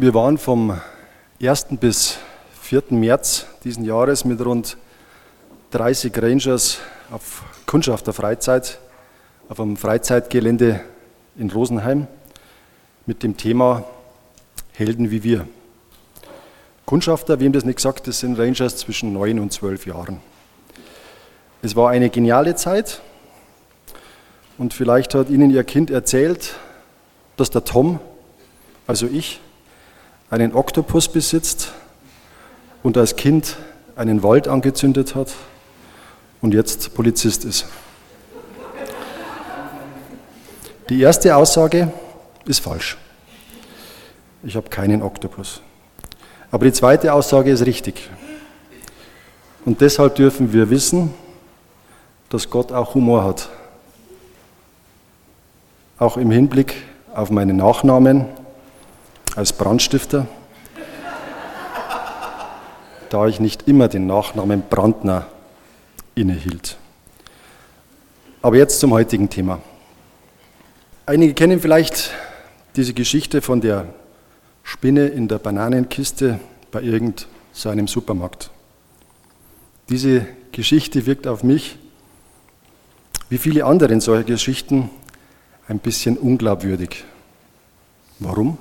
Wir waren vom 1. bis 4. März diesen Jahres mit rund 30 Rangers auf Kundschafter Freizeit auf einem Freizeitgelände in Rosenheim mit dem Thema Helden wie wir. Kundschafter, wem das nicht gesagt, das sind Rangers zwischen 9 und 12 Jahren. Es war eine geniale Zeit und vielleicht hat Ihnen Ihr Kind erzählt, dass der Tom, also ich, einen Oktopus besitzt und als Kind einen Wald angezündet hat und jetzt Polizist ist. Die erste Aussage ist falsch. Ich habe keinen Oktopus. Aber die zweite Aussage ist richtig. Und deshalb dürfen wir wissen, dass Gott auch Humor hat. Auch im Hinblick auf meinen Nachnamen als Brandstifter, da ich nicht immer den Nachnamen Brandner innehielt. Aber jetzt zum heutigen Thema. Einige kennen vielleicht diese Geschichte von der Spinne in der Bananenkiste bei irgendeinem so Supermarkt. Diese Geschichte wirkt auf mich, wie viele andere solche Geschichten, ein bisschen unglaubwürdig. Warum?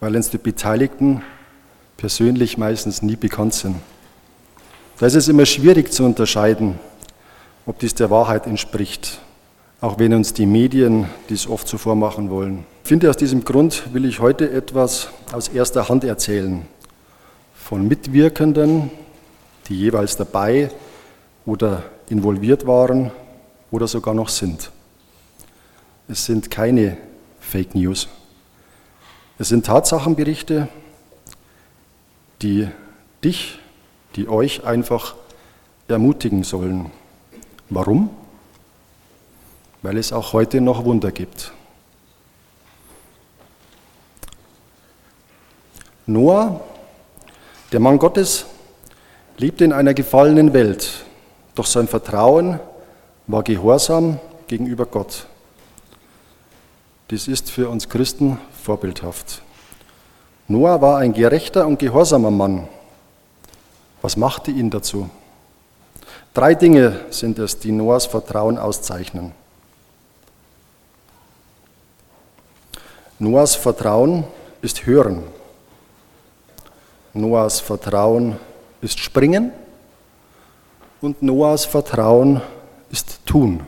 Weil uns die Beteiligten persönlich meistens nie bekannt sind. Da ist es immer schwierig zu unterscheiden, ob dies der Wahrheit entspricht, auch wenn uns die Medien dies oft so vormachen wollen. Ich finde, aus diesem Grund will ich heute etwas aus erster Hand erzählen von Mitwirkenden, die jeweils dabei oder involviert waren oder sogar noch sind. Es sind keine Fake News. Es sind Tatsachenberichte, die dich, die euch einfach ermutigen sollen. Warum? Weil es auch heute noch Wunder gibt. Noah, der Mann Gottes, lebte in einer gefallenen Welt, doch sein Vertrauen war gehorsam gegenüber Gott. Dies ist für uns Christen vorbildhaft. Noah war ein gerechter und gehorsamer Mann. Was machte ihn dazu? Drei Dinge sind es, die Noahs Vertrauen auszeichnen. Noahs Vertrauen ist Hören. Noahs Vertrauen ist Springen. Und Noahs Vertrauen ist Tun.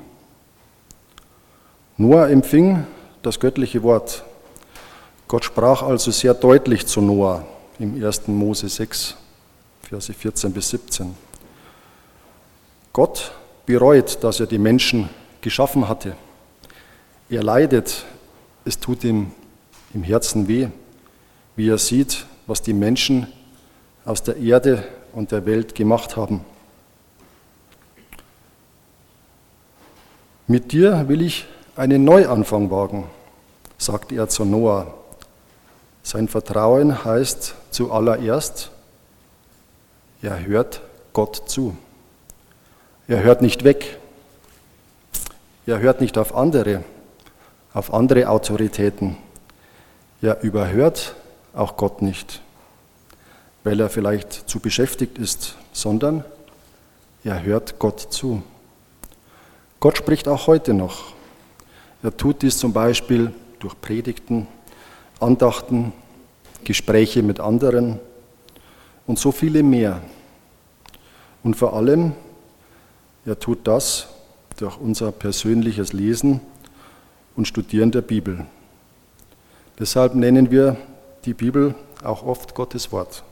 Noah empfing das göttliche Wort. Gott sprach also sehr deutlich zu Noah im 1. Mose 6, Verse 14 bis 17. Gott bereut, dass er die Menschen geschaffen hatte. Er leidet, es tut ihm im Herzen weh, wie er sieht, was die Menschen aus der Erde und der Welt gemacht haben. Mit dir will ich einen Neuanfang wagen, sagt er zu Noah. Sein Vertrauen heißt zuallererst, er hört Gott zu. Er hört nicht weg. Er hört nicht auf andere, auf andere Autoritäten. Er überhört auch Gott nicht, weil er vielleicht zu beschäftigt ist, sondern er hört Gott zu. Gott spricht auch heute noch. Er tut dies zum Beispiel durch Predigten, Andachten, Gespräche mit anderen und so viele mehr. Und vor allem, er tut das durch unser persönliches Lesen und Studieren der Bibel. Deshalb nennen wir die Bibel auch oft Gottes Wort.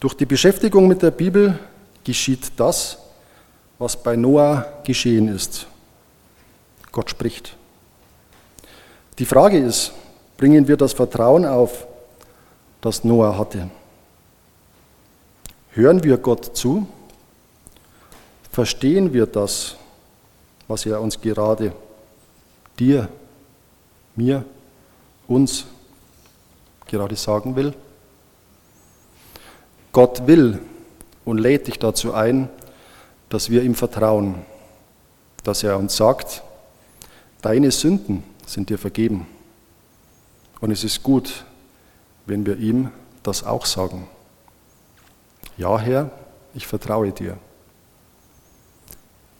Durch die Beschäftigung mit der Bibel geschieht das, was bei Noah geschehen ist. Gott spricht. Die Frage ist, bringen wir das Vertrauen auf, das Noah hatte? Hören wir Gott zu? Verstehen wir das, was er uns gerade, dir, mir, uns gerade sagen will? Gott will und lädt dich dazu ein, dass wir ihm vertrauen, dass er uns sagt, Deine Sünden sind dir vergeben. Und es ist gut, wenn wir ihm das auch sagen. Ja, Herr, ich vertraue dir.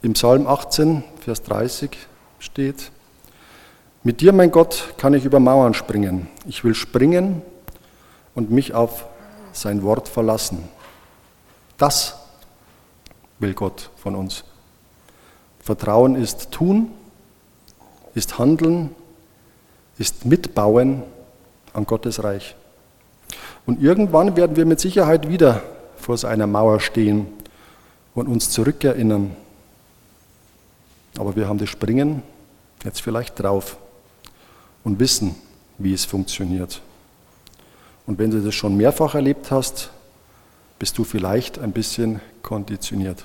Im Psalm 18, Vers 30 steht, mit dir, mein Gott, kann ich über Mauern springen. Ich will springen und mich auf sein Wort verlassen. Das will Gott von uns. Vertrauen ist tun, ist handeln, ist mitbauen an Gottes Reich. Und irgendwann werden wir mit Sicherheit wieder vor so einer Mauer stehen und uns zurückerinnern. Aber wir haben das Springen jetzt vielleicht drauf und wissen, wie es funktioniert. Und wenn du das schon mehrfach erlebt hast, bist du vielleicht ein bisschen konditioniert.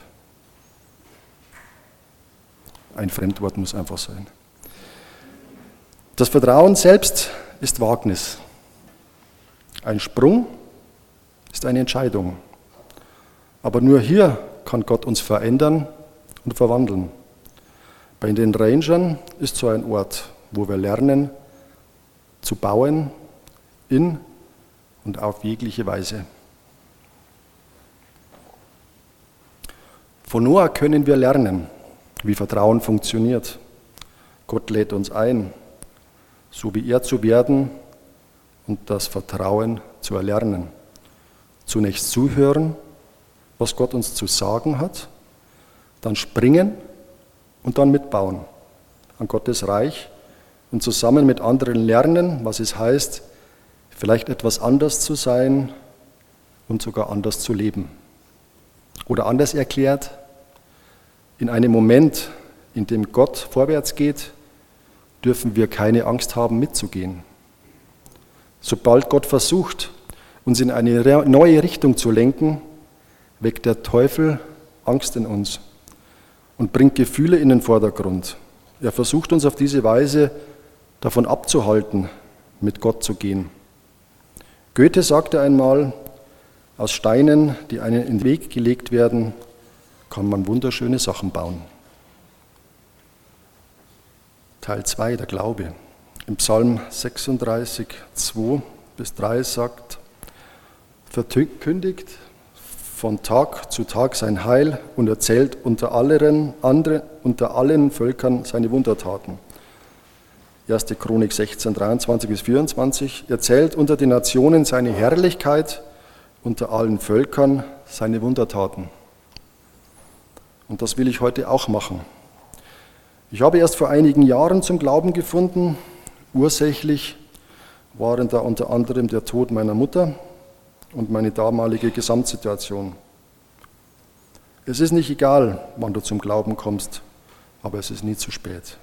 Ein Fremdwort muss einfach sein. Das Vertrauen selbst ist Wagnis. Ein Sprung ist eine Entscheidung. Aber nur hier kann Gott uns verändern und verwandeln. Bei den Rangern ist so ein Ort, wo wir lernen zu bauen in und auf jegliche Weise. Von Noah können wir lernen, wie Vertrauen funktioniert. Gott lädt uns ein, so wie er zu werden und das Vertrauen zu erlernen. Zunächst zuhören, was Gott uns zu sagen hat, dann springen und dann mitbauen an Gottes Reich und zusammen mit anderen lernen, was es heißt, vielleicht etwas anders zu sein und sogar anders zu leben. Oder anders erklärt, in einem Moment, in dem Gott vorwärts geht, dürfen wir keine Angst haben, mitzugehen. Sobald Gott versucht, uns in eine neue Richtung zu lenken, weckt der Teufel Angst in uns und bringt Gefühle in den Vordergrund. Er versucht uns auf diese Weise davon abzuhalten, mit Gott zu gehen. Goethe sagte einmal, aus Steinen, die einen in den Weg gelegt werden, kann man wunderschöne Sachen bauen. Teil 2, der Glaube. Im Psalm 36, 2 bis 3 sagt, verkündigt von Tag zu Tag sein Heil und erzählt unter, allen, andere, unter allen Völkern seine Wundertaten. 1. Chronik 16, 23 bis 24, erzählt unter den Nationen seine Herrlichkeit, unter allen Völkern seine Wundertaten. Und das will ich heute auch machen. Ich habe erst vor einigen Jahren zum Glauben gefunden. Ursächlich waren da unter anderem der Tod meiner Mutter und meine damalige Gesamtsituation. Es ist nicht egal, wann du zum Glauben kommst, aber es ist nie zu spät.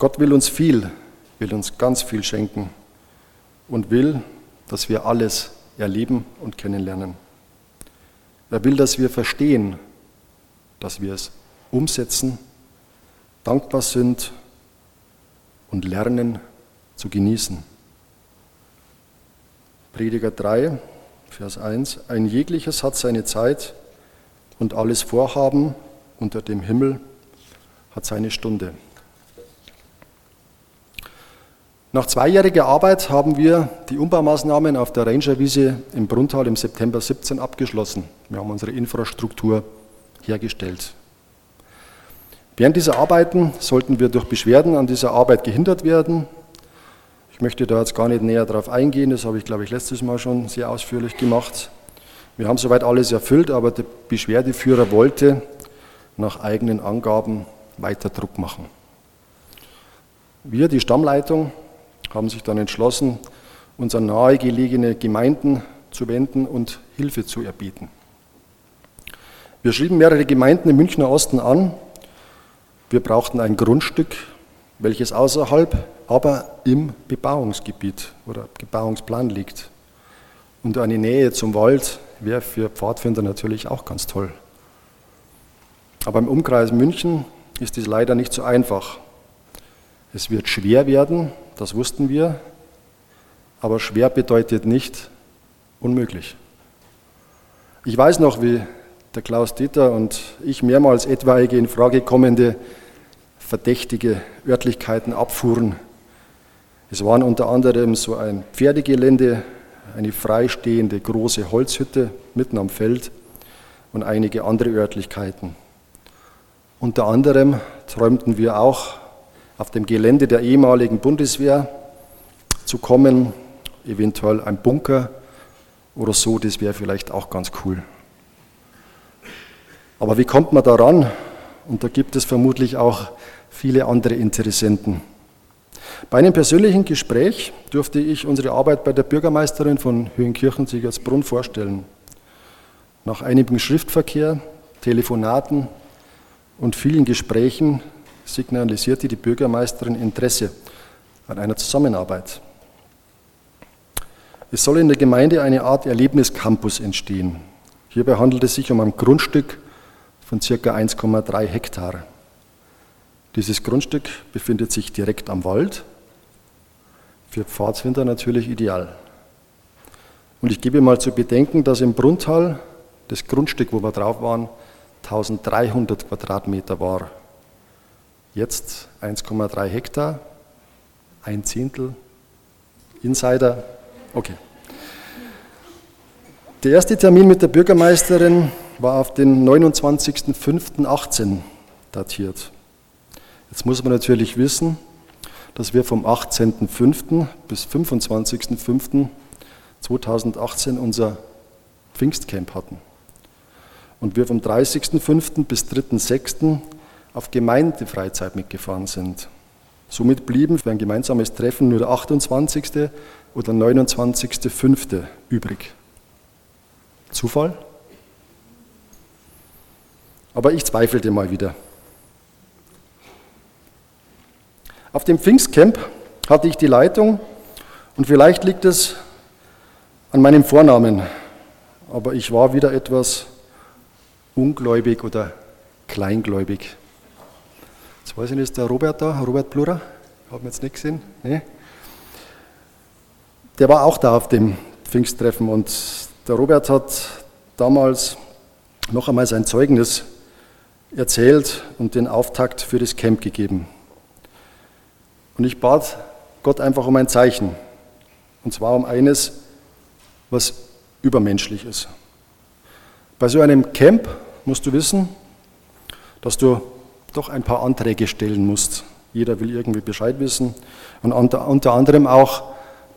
Gott will uns viel, will uns ganz viel schenken und will, dass wir alles erleben und kennenlernen. Er will, dass wir verstehen, dass wir es umsetzen, dankbar sind und lernen zu genießen. Prediger 3, Vers 1. Ein jegliches hat seine Zeit und alles Vorhaben unter dem Himmel hat seine Stunde. Nach zweijähriger Arbeit haben wir die Umbaumaßnahmen auf der Rangerwiese im Brunntal im September 17 abgeschlossen. Wir haben unsere Infrastruktur hergestellt. Während dieser Arbeiten sollten wir durch Beschwerden an dieser Arbeit gehindert werden. Ich möchte da jetzt gar nicht näher darauf eingehen, das habe ich, glaube ich, letztes Mal schon sehr ausführlich gemacht. Wir haben soweit alles erfüllt, aber der Beschwerdeführer wollte nach eigenen Angaben weiter Druck machen. Wir, die Stammleitung, haben sich dann entschlossen, uns an nahegelegene Gemeinden zu wenden und Hilfe zu erbieten. Wir schrieben mehrere Gemeinden im Münchner Osten an. Wir brauchten ein Grundstück, welches außerhalb, aber im Bebauungsgebiet oder Bebauungsplan liegt. Und eine Nähe zum Wald wäre für Pfadfinder natürlich auch ganz toll. Aber im Umkreis München ist dies leider nicht so einfach. Es wird schwer werden, das wussten wir, aber schwer bedeutet nicht unmöglich. Ich weiß noch, wie der Klaus Dieter und ich mehrmals etwaige in Frage kommende verdächtige Örtlichkeiten abfuhren. Es waren unter anderem so ein Pferdegelände, eine freistehende große Holzhütte mitten am Feld und einige andere Örtlichkeiten. Unter anderem träumten wir auch, auf dem Gelände der ehemaligen Bundeswehr zu kommen, eventuell ein Bunker oder so, das wäre vielleicht auch ganz cool. Aber wie kommt man daran? Und da gibt es vermutlich auch viele andere Interessenten. Bei einem persönlichen Gespräch durfte ich unsere Arbeit bei der Bürgermeisterin von Höhenkirchen-Siegersbrunn vorstellen. Nach einigem Schriftverkehr, Telefonaten und vielen Gesprächen signalisierte die Bürgermeisterin Interesse an einer Zusammenarbeit. Es soll in der Gemeinde eine Art Erlebniscampus entstehen. Hierbei handelt es sich um ein Grundstück von ca. 1,3 Hektar. Dieses Grundstück befindet sich direkt am Wald, für Pfadfinder natürlich ideal. Und ich gebe mal zu bedenken, dass im Brunntal das Grundstück, wo wir drauf waren, 1300 Quadratmeter war. Jetzt 1,3 Hektar, ein Zehntel, Insider, okay. Der erste Termin mit der Bürgermeisterin war auf den 29.05.18 datiert. Jetzt muss man natürlich wissen, dass wir vom 18.05. bis 25.05.2018 unser Pfingstcamp hatten. Und wir vom 30.05. bis 3.06. auf Gemeindefreizeit mitgefahren sind. Somit blieben für ein gemeinsames Treffen nur der 28. oder 29.05. übrig. Zufall? Aber ich zweifelte mal wieder. Auf dem Pfingstcamp hatte ich die Leitung und vielleicht liegt es an meinem Vornamen, aber ich war wieder etwas ungläubig oder kleingläubig. Jetzt weiß ich nicht, ist der Robert da, Robert Plurer? Haben wir jetzt nicht gesehen? Nee. Der war auch da auf dem Pfingsttreffen und der Robert hat damals noch einmal sein Zeugnis erzählt und den Auftakt für das Camp gegeben. Und ich bat Gott einfach um ein Zeichen. Und zwar um eines, was übermenschlich ist. Bei so einem Camp musst du wissen, dass du doch ein paar Anträge stellen musst. Jeder will irgendwie Bescheid wissen. Und unter, anderem auch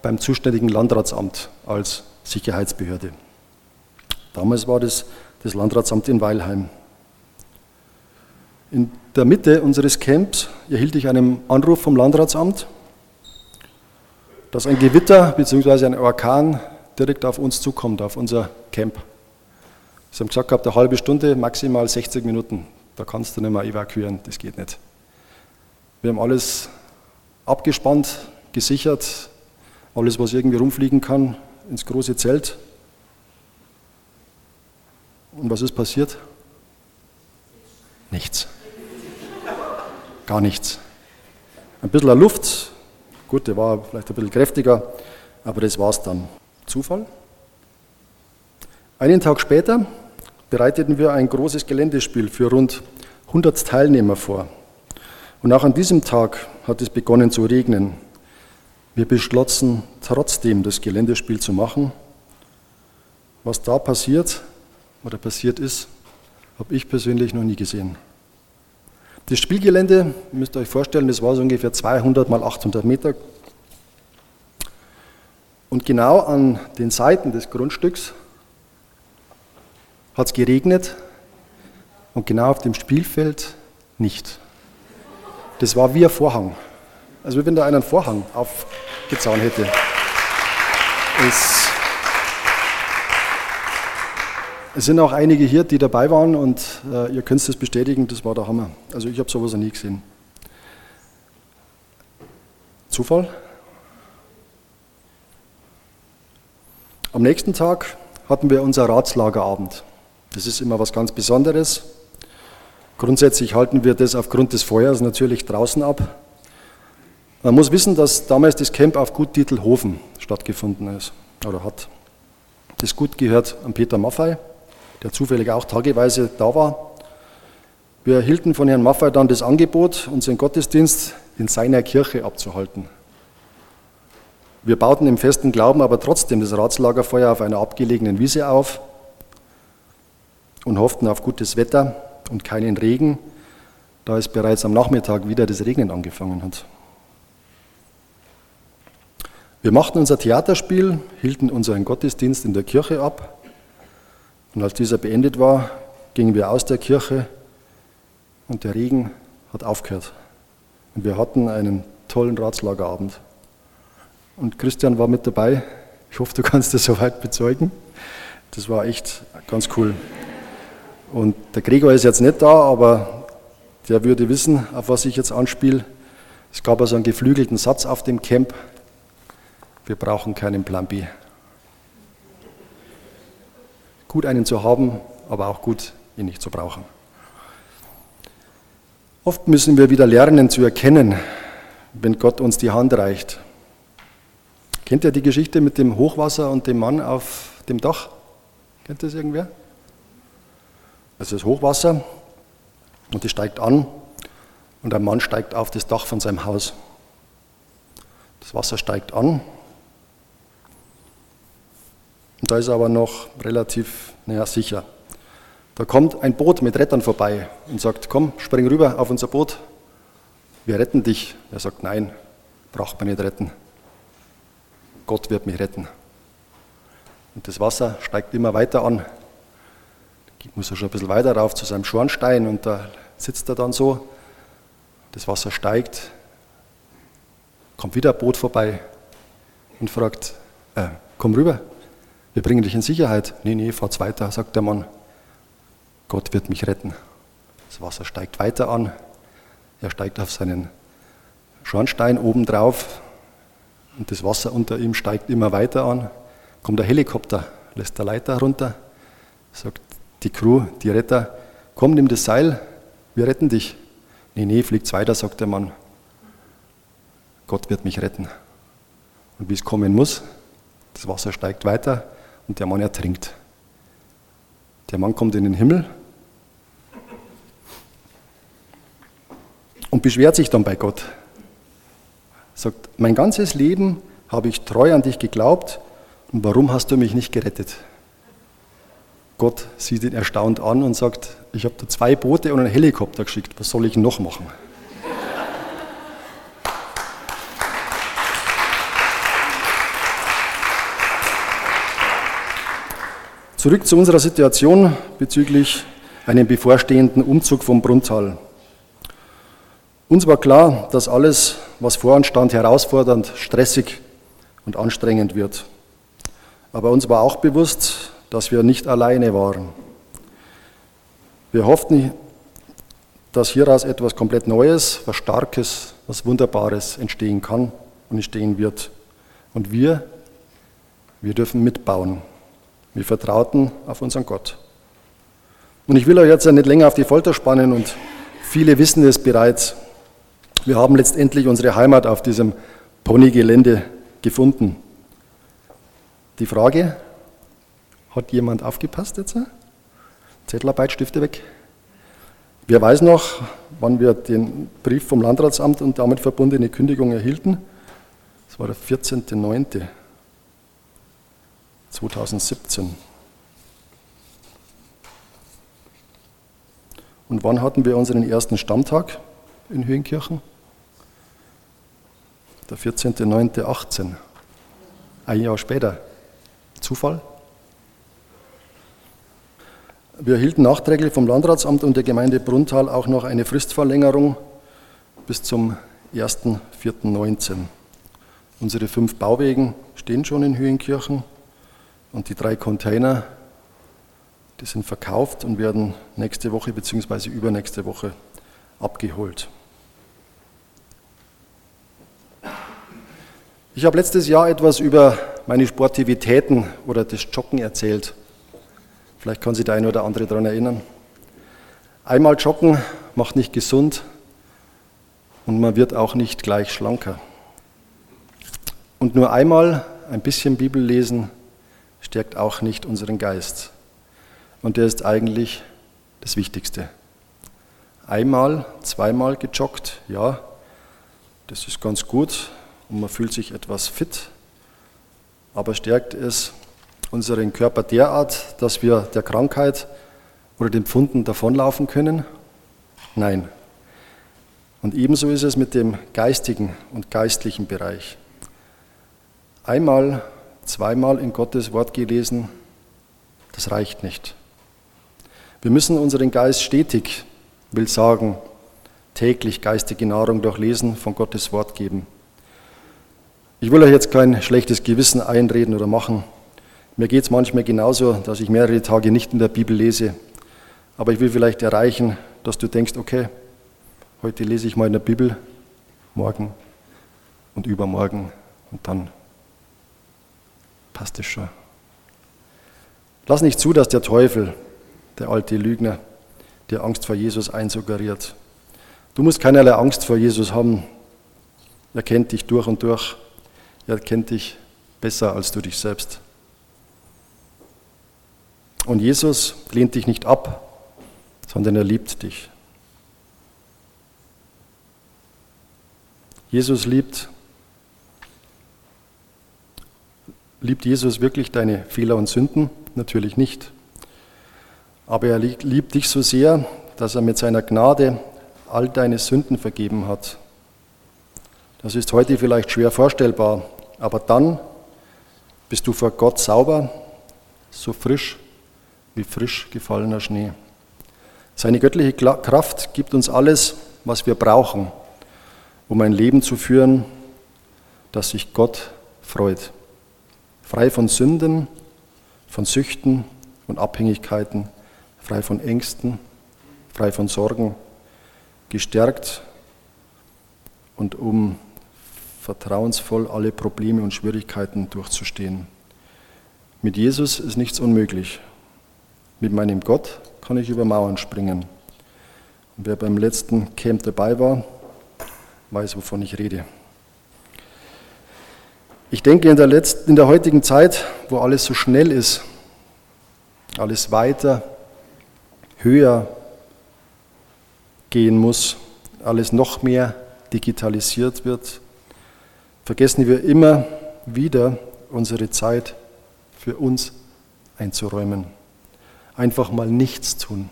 beim zuständigen Landratsamt als Sicherheitsbehörde. Damals war das das Landratsamt in Weilheim. In der Mitte unseres Camps erhielt ich einen Anruf vom Landratsamt, dass ein Gewitter bzw. ein Orkan direkt auf uns zukommt, auf unser Camp. Sie haben gesagt gehabt, eine halbe Stunde, maximal 60 Minuten. Da kannst du nicht mehr evakuieren, das geht nicht. Wir haben alles abgespannt, gesichert, alles, was irgendwie rumfliegen kann, ins große Zelt. Und was ist passiert? Nichts. Gar nichts. Ein bisschen Luft, gut, der war vielleicht ein bisschen kräftiger, aber das war es dann. Zufall? Einen Tag später bereiteten wir ein großes Geländespiel für rund 100 Teilnehmer vor. Und auch an diesem Tag hat es begonnen zu regnen. Wir beschlossen trotzdem das Geländespiel zu machen. Was da passiert oder passiert ist, habe ich persönlich noch nie gesehen. Das Spielgelände, ihr müsst euch vorstellen, das war so ungefähr 200 mal 800 Meter. Und genau an den Seiten des Grundstücks hat es geregnet und genau auf dem Spielfeld nicht. Das war wie ein Vorhang. Also wenn da einen Vorhang aufgezahnt hätte. Es es sind auch einige hier, die dabei waren und äh, ihr könnt es bestätigen, das war der Hammer. Also ich habe sowas noch nie gesehen. Zufall? Am nächsten Tag hatten wir unser Ratslagerabend. Das ist immer was ganz Besonderes. Grundsätzlich halten wir das aufgrund des Feuers natürlich draußen ab. Man muss wissen, dass damals das Camp auf Gut Titelhofen stattgefunden ist oder hat. Das Gut gehört an Peter Maffei der zufällig auch tageweise da war. Wir erhielten von Herrn Maffei dann das Angebot, unseren Gottesdienst in seiner Kirche abzuhalten. Wir bauten im festen Glauben aber trotzdem das Ratslagerfeuer auf einer abgelegenen Wiese auf und hofften auf gutes Wetter und keinen Regen, da es bereits am Nachmittag wieder das Regnen angefangen hat. Wir machten unser Theaterspiel, hielten unseren Gottesdienst in der Kirche ab und als dieser beendet war, gingen wir aus der Kirche und der Regen hat aufgehört. Und wir hatten einen tollen Ratslagerabend. Und Christian war mit dabei. Ich hoffe, du kannst das soweit bezeugen. Das war echt ganz cool. Und der Gregor ist jetzt nicht da, aber der würde wissen, auf was ich jetzt anspiele. Es gab also einen geflügelten Satz auf dem Camp. Wir brauchen keinen Plan B. Gut einen zu haben, aber auch gut ihn nicht zu brauchen. Oft müssen wir wieder lernen zu erkennen, wenn Gott uns die Hand reicht. Kennt ihr die Geschichte mit dem Hochwasser und dem Mann auf dem Dach? Kennt das irgendwer? Es ist Hochwasser und es steigt an und ein Mann steigt auf das Dach von seinem Haus. Das Wasser steigt an und da ist er aber noch relativ naja, sicher. Da kommt ein Boot mit Rettern vorbei und sagt, komm, spring rüber auf unser Boot, wir retten dich. Er sagt, nein, braucht man nicht retten. Gott wird mich retten. Und das Wasser steigt immer weiter an. Geht muss er schon ein bisschen weiter rauf zu seinem Schornstein und da sitzt er dann so. Das Wasser steigt, kommt wieder ein Boot vorbei und fragt, äh, komm rüber, wir bringen dich in Sicherheit. Nee, nee, fahrt's weiter, sagt der Mann. Gott wird mich retten. Das Wasser steigt weiter an. Er steigt auf seinen Schornstein oben drauf und das Wasser unter ihm steigt immer weiter an. Kommt der Helikopter, lässt der Leiter runter, sagt die Crew, die Retter, komm, nimm das Seil, wir retten dich. Nee, nee, fliegt's weiter, sagt der Mann. Gott wird mich retten. Und wie es kommen muss, das Wasser steigt weiter und der Mann ertrinkt. Der Mann kommt in den Himmel und beschwert sich dann bei Gott. Sagt, mein ganzes Leben habe ich treu an dich geglaubt und warum hast du mich nicht gerettet? Gott sieht ihn erstaunt an und sagt, ich habe da zwei Boote und einen Helikopter geschickt, was soll ich noch machen? Zurück zu unserer Situation bezüglich einem bevorstehenden Umzug vom Brunntal. Uns war klar, dass alles, was vor uns stand, herausfordernd, stressig und anstrengend wird. Aber uns war auch bewusst, dass wir nicht alleine waren. Wir hofften, dass hieraus etwas komplett Neues, was Starkes, was Wunderbares entstehen kann und entstehen wird. Und wir, wir dürfen mitbauen. Wir vertrauten auf unseren Gott. Und ich will euch jetzt ja nicht länger auf die Folter spannen und viele wissen es bereits. Wir haben letztendlich unsere Heimat auf diesem Ponygelände gefunden. Die Frage, hat jemand aufgepasst jetzt? Zettelarbeit, Stifte weg. Wer weiß noch, wann wir den Brief vom Landratsamt und damit verbundene Kündigung erhielten? Das war der 14.09.2017. Und wann hatten wir unseren ersten Stammtag in Höhenkirchen? Der 14.09.18. Ein Jahr später. Zufall? Wir erhielten nachträglich vom Landratsamt und der Gemeinde Bruntal auch noch eine Fristverlängerung bis zum 1.4.19. Unsere fünf Bauwegen stehen schon in Höhenkirchen und die drei Container, die sind verkauft und werden nächste Woche bzw. übernächste Woche abgeholt. Ich habe letztes Jahr etwas über meine Sportivitäten oder das Joggen erzählt. Vielleicht kann sich der eine oder andere daran erinnern. Einmal joggen macht nicht gesund und man wird auch nicht gleich schlanker. Und nur einmal ein bisschen Bibel lesen stärkt auch nicht unseren Geist. Und der ist eigentlich das Wichtigste. Einmal, zweimal gejoggt, ja, das ist ganz gut, und man fühlt sich etwas fit, aber stärkt es unseren Körper derart, dass wir der Krankheit oder den Pfunden davonlaufen können? Nein. Und ebenso ist es mit dem geistigen und geistlichen Bereich. Einmal, zweimal in Gottes Wort gelesen, das reicht nicht. Wir müssen unseren Geist stetig, will sagen, täglich geistige Nahrung durch Lesen von Gottes Wort geben. Ich will euch jetzt kein schlechtes Gewissen einreden oder machen. Mir geht es manchmal genauso, dass ich mehrere Tage nicht in der Bibel lese. Aber ich will vielleicht erreichen, dass du denkst, okay, heute lese ich mal in der Bibel, morgen und übermorgen und dann passt es schon. Lass nicht zu, dass der Teufel, der alte Lügner, dir Angst vor Jesus einsuggeriert. Du musst keinerlei Angst vor Jesus haben. Er kennt dich durch und durch. Er kennt dich besser als du dich selbst. Und Jesus lehnt dich nicht ab, sondern er liebt dich. Jesus liebt. Liebt Jesus wirklich deine Fehler und Sünden? Natürlich nicht. Aber er liebt dich so sehr, dass er mit seiner Gnade all deine Sünden vergeben hat. Das ist heute vielleicht schwer vorstellbar, aber dann bist du vor Gott sauber, so frisch wie frisch gefallener Schnee. Seine göttliche Kraft gibt uns alles, was wir brauchen, um ein Leben zu führen, das sich Gott freut. Frei von Sünden, von Süchten und Abhängigkeiten, frei von Ängsten, frei von Sorgen, gestärkt und um vertrauensvoll alle Probleme und Schwierigkeiten durchzustehen. Mit Jesus ist nichts unmöglich. Mit meinem Gott kann ich über Mauern springen. Und wer beim letzten Camp dabei war, weiß, wovon ich rede. Ich denke, in der, letzten, in der heutigen Zeit, wo alles so schnell ist, alles weiter, höher gehen muss, alles noch mehr digitalisiert wird, vergessen wir immer wieder unsere Zeit für uns einzuräumen. Einfach mal nichts tun.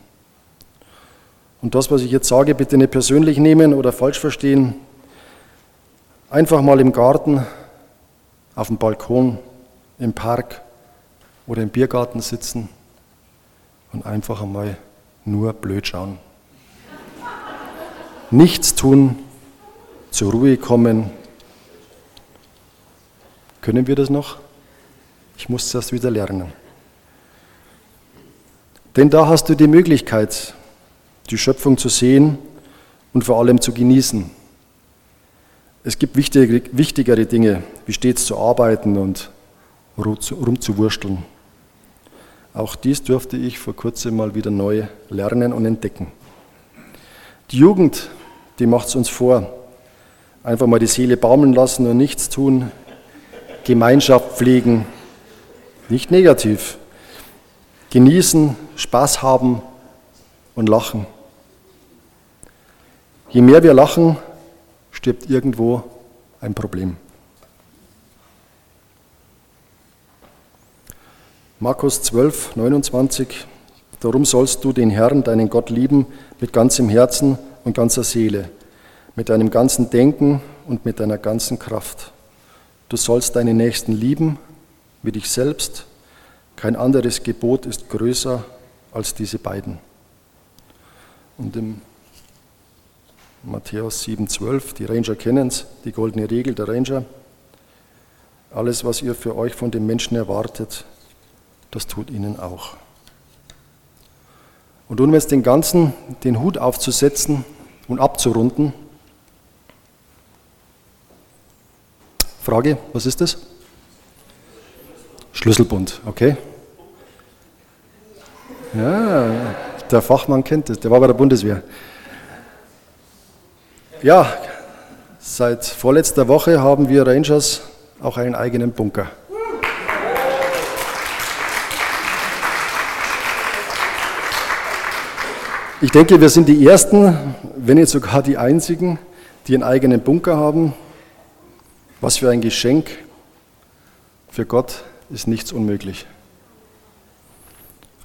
Und das, was ich jetzt sage, bitte nicht persönlich nehmen oder falsch verstehen. Einfach mal im Garten, auf dem Balkon, im Park oder im Biergarten sitzen und einfach einmal nur blöd schauen. Nichts tun, zur Ruhe kommen, können wir das noch? Ich muss das wieder lernen. Denn da hast du die Möglichkeit, die Schöpfung zu sehen und vor allem zu genießen. Es gibt wichtigere Dinge, wie stets zu arbeiten und rumzuwursteln. Auch dies durfte ich vor kurzem mal wieder neu lernen und entdecken. Die Jugend, die macht es uns vor. Einfach mal die Seele baumeln lassen und nichts tun, Gemeinschaft pflegen, nicht negativ. Genießen, Spaß haben und lachen. Je mehr wir lachen, stirbt irgendwo ein Problem. Markus 12, 29. Darum sollst du den Herrn, deinen Gott lieben, mit ganzem Herzen und ganzer Seele, mit deinem ganzen Denken und mit deiner ganzen Kraft. Du sollst deinen Nächsten lieben wie dich selbst. Kein anderes Gebot ist größer als diese beiden. Und im Matthäus 7,12, die Ranger kennen es, die goldene Regel der Ranger. Alles, was ihr für euch von den Menschen erwartet, das tut ihnen auch. Und nun jetzt den ganzen, den Hut aufzusetzen und abzurunden, Frage, was ist das? Schlüsselbund, okay. Ja, der Fachmann kennt es, der war bei der Bundeswehr. Ja, seit vorletzter Woche haben wir Rangers auch einen eigenen Bunker. Ich denke, wir sind die Ersten, wenn nicht sogar die Einzigen, die einen eigenen Bunker haben. Was für ein Geschenk Für Gott ist nichts unmöglich.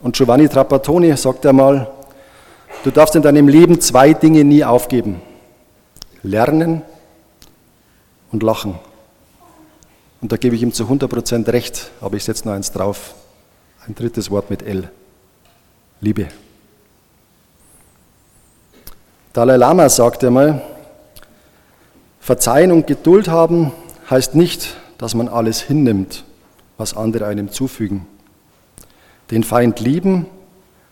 Und Giovanni Trapattoni sagt einmal, du darfst in deinem Leben zwei Dinge nie aufgeben. Lernen und lachen. Und da gebe ich ihm zu 100% recht, aber ich setze noch eins drauf. Ein drittes Wort mit L. Liebe. Dalai Lama sagte einmal, Verzeihen und Geduld haben heißt nicht, dass man alles hinnimmt, was andere einem zufügen. Den Feind lieben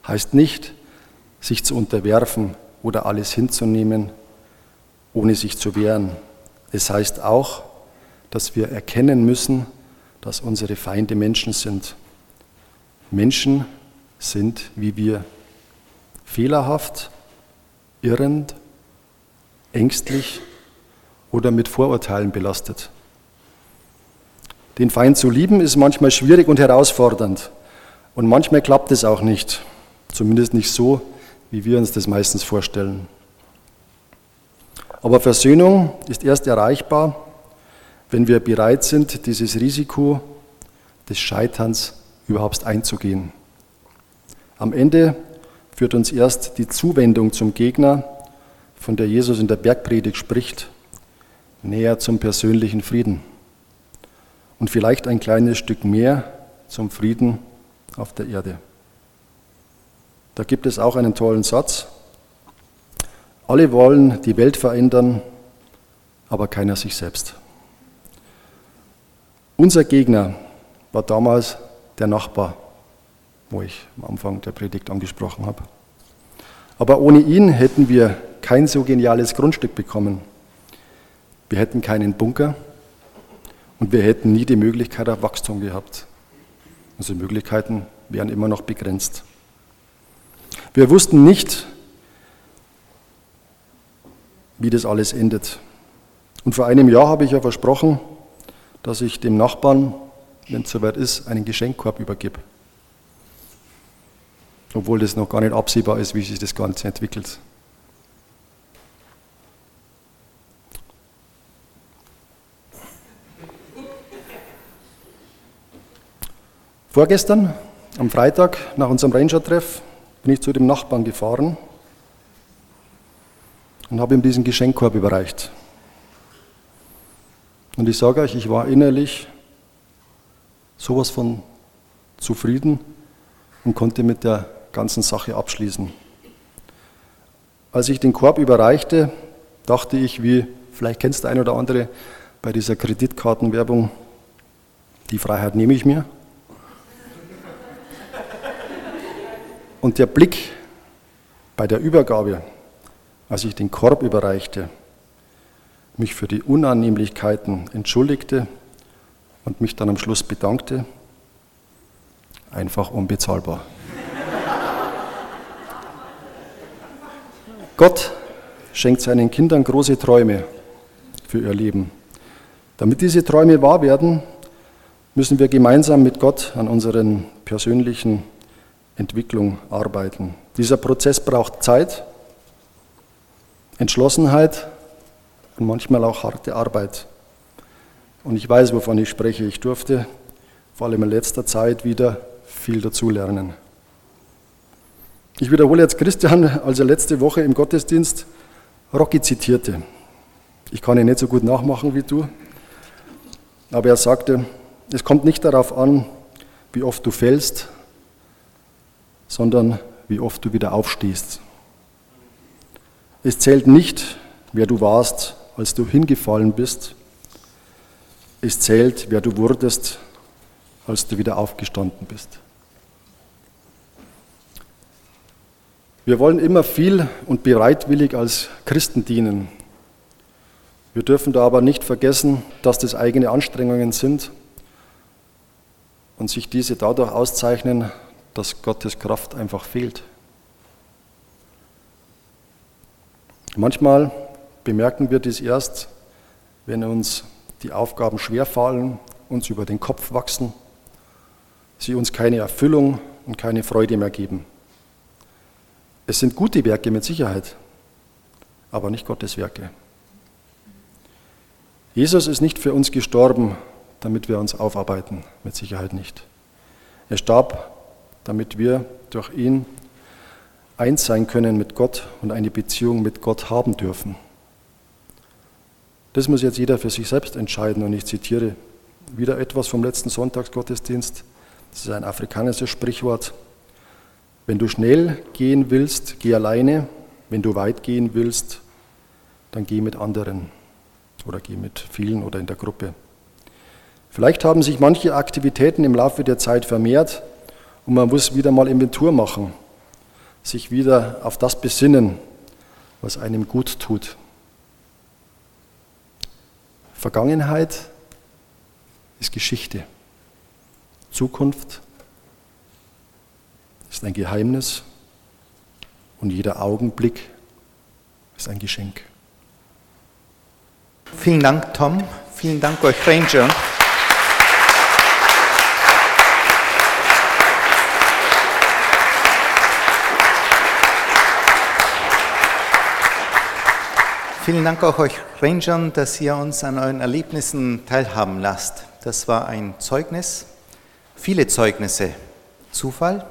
heißt nicht, sich zu unterwerfen oder alles hinzunehmen, ohne sich zu wehren. Es heißt auch, dass wir erkennen müssen, dass unsere Feinde Menschen sind. Menschen sind wie wir, fehlerhaft, irrend, ängstlich oder mit Vorurteilen belastet. Den Feind zu lieben ist manchmal schwierig und herausfordernd. Und manchmal klappt es auch nicht. Zumindest nicht so, wie wir uns das meistens vorstellen. Aber Versöhnung ist erst erreichbar, wenn wir bereit sind, dieses Risiko des Scheiterns überhaupt einzugehen. Am Ende führt uns erst die Zuwendung zum Gegner, von der Jesus in der Bergpredigt spricht, näher zum persönlichen Frieden und vielleicht ein kleines Stück mehr zum Frieden auf der Erde. Da gibt es auch einen tollen Satz. Alle wollen die Welt verändern, aber keiner sich selbst. Unser Gegner war damals der Nachbar, wo ich am Anfang der Predigt angesprochen habe. Aber ohne ihn hätten wir kein so geniales Grundstück bekommen. Wir hätten keinen Bunker, und wir hätten nie die Möglichkeit auf Wachstum gehabt. Unsere Möglichkeiten wären immer noch begrenzt. Wir wussten nicht, wie das alles endet. Und vor einem Jahr habe ich ja versprochen, dass ich dem Nachbarn, wenn es soweit ist, einen Geschenkkorb übergebe. Obwohl das noch gar nicht absehbar ist, wie sich das Ganze entwickelt. Vorgestern, am Freitag, nach unserem Ranger-Treff, bin ich zu dem Nachbarn gefahren und habe ihm diesen Geschenkkorb überreicht. Und ich sage euch, ich war innerlich sowas von zufrieden und konnte mit der ganzen Sache abschließen. Als ich den Korb überreichte, dachte ich, wie vielleicht kennst du ein oder andere bei dieser Kreditkartenwerbung, die Freiheit nehme ich mir. Und der Blick bei der Übergabe, als ich den Korb überreichte, mich für die Unannehmlichkeiten entschuldigte und mich dann am Schluss bedankte, einfach unbezahlbar. Gott schenkt seinen Kindern große Träume für ihr Leben. Damit diese Träume wahr werden, müssen wir gemeinsam mit Gott an unseren persönlichen Entwicklung arbeiten. Dieser Prozess braucht Zeit, Entschlossenheit und manchmal auch harte Arbeit. Und ich weiß, wovon ich spreche. Ich durfte vor allem in letzter Zeit wieder viel dazulernen. Ich wiederhole jetzt Christian, als er letzte Woche im Gottesdienst Rocky zitierte. Ich kann ihn nicht so gut nachmachen wie du, aber er sagte, es kommt nicht darauf an, wie oft du fällst, sondern wie oft du wieder aufstehst. Es zählt nicht, wer du warst, als du hingefallen bist. Es zählt, wer du wurdest, als du wieder aufgestanden bist. Wir wollen immer viel und bereitwillig als Christen dienen. Wir dürfen da aber nicht vergessen, dass das eigene Anstrengungen sind und sich diese dadurch auszeichnen, dass Gottes Kraft einfach fehlt. Manchmal bemerken wir dies erst, wenn uns die Aufgaben schwerfallen, uns über den Kopf wachsen, sie uns keine Erfüllung und keine Freude mehr geben. Es sind gute Werke mit Sicherheit, aber nicht Gottes Werke. Jesus ist nicht für uns gestorben, damit wir uns aufarbeiten, mit Sicherheit nicht. Er starb, damit wir durch ihn eins sein können mit Gott und eine Beziehung mit Gott haben dürfen. Das muss jetzt jeder für sich selbst entscheiden und ich zitiere wieder etwas vom letzten Sonntagsgottesdienst. Das ist ein afrikanisches Sprichwort. Wenn du schnell gehen willst, geh alleine. Wenn du weit gehen willst, dann geh mit anderen oder geh mit vielen oder in der Gruppe. Vielleicht haben sich manche Aktivitäten im Laufe der Zeit vermehrt und man muss wieder mal Inventur machen, sich wieder auf das besinnen, was einem gut tut. Vergangenheit ist Geschichte. Zukunft ist ein Geheimnis und jeder Augenblick ist ein Geschenk. Vielen Dank, Tom. Vielen Dank euch Ranger. Vielen Dank auch euch Rangern, dass ihr uns an euren Erlebnissen teilhaben lasst. Das war ein Zeugnis, viele Zeugnisse. Zufall?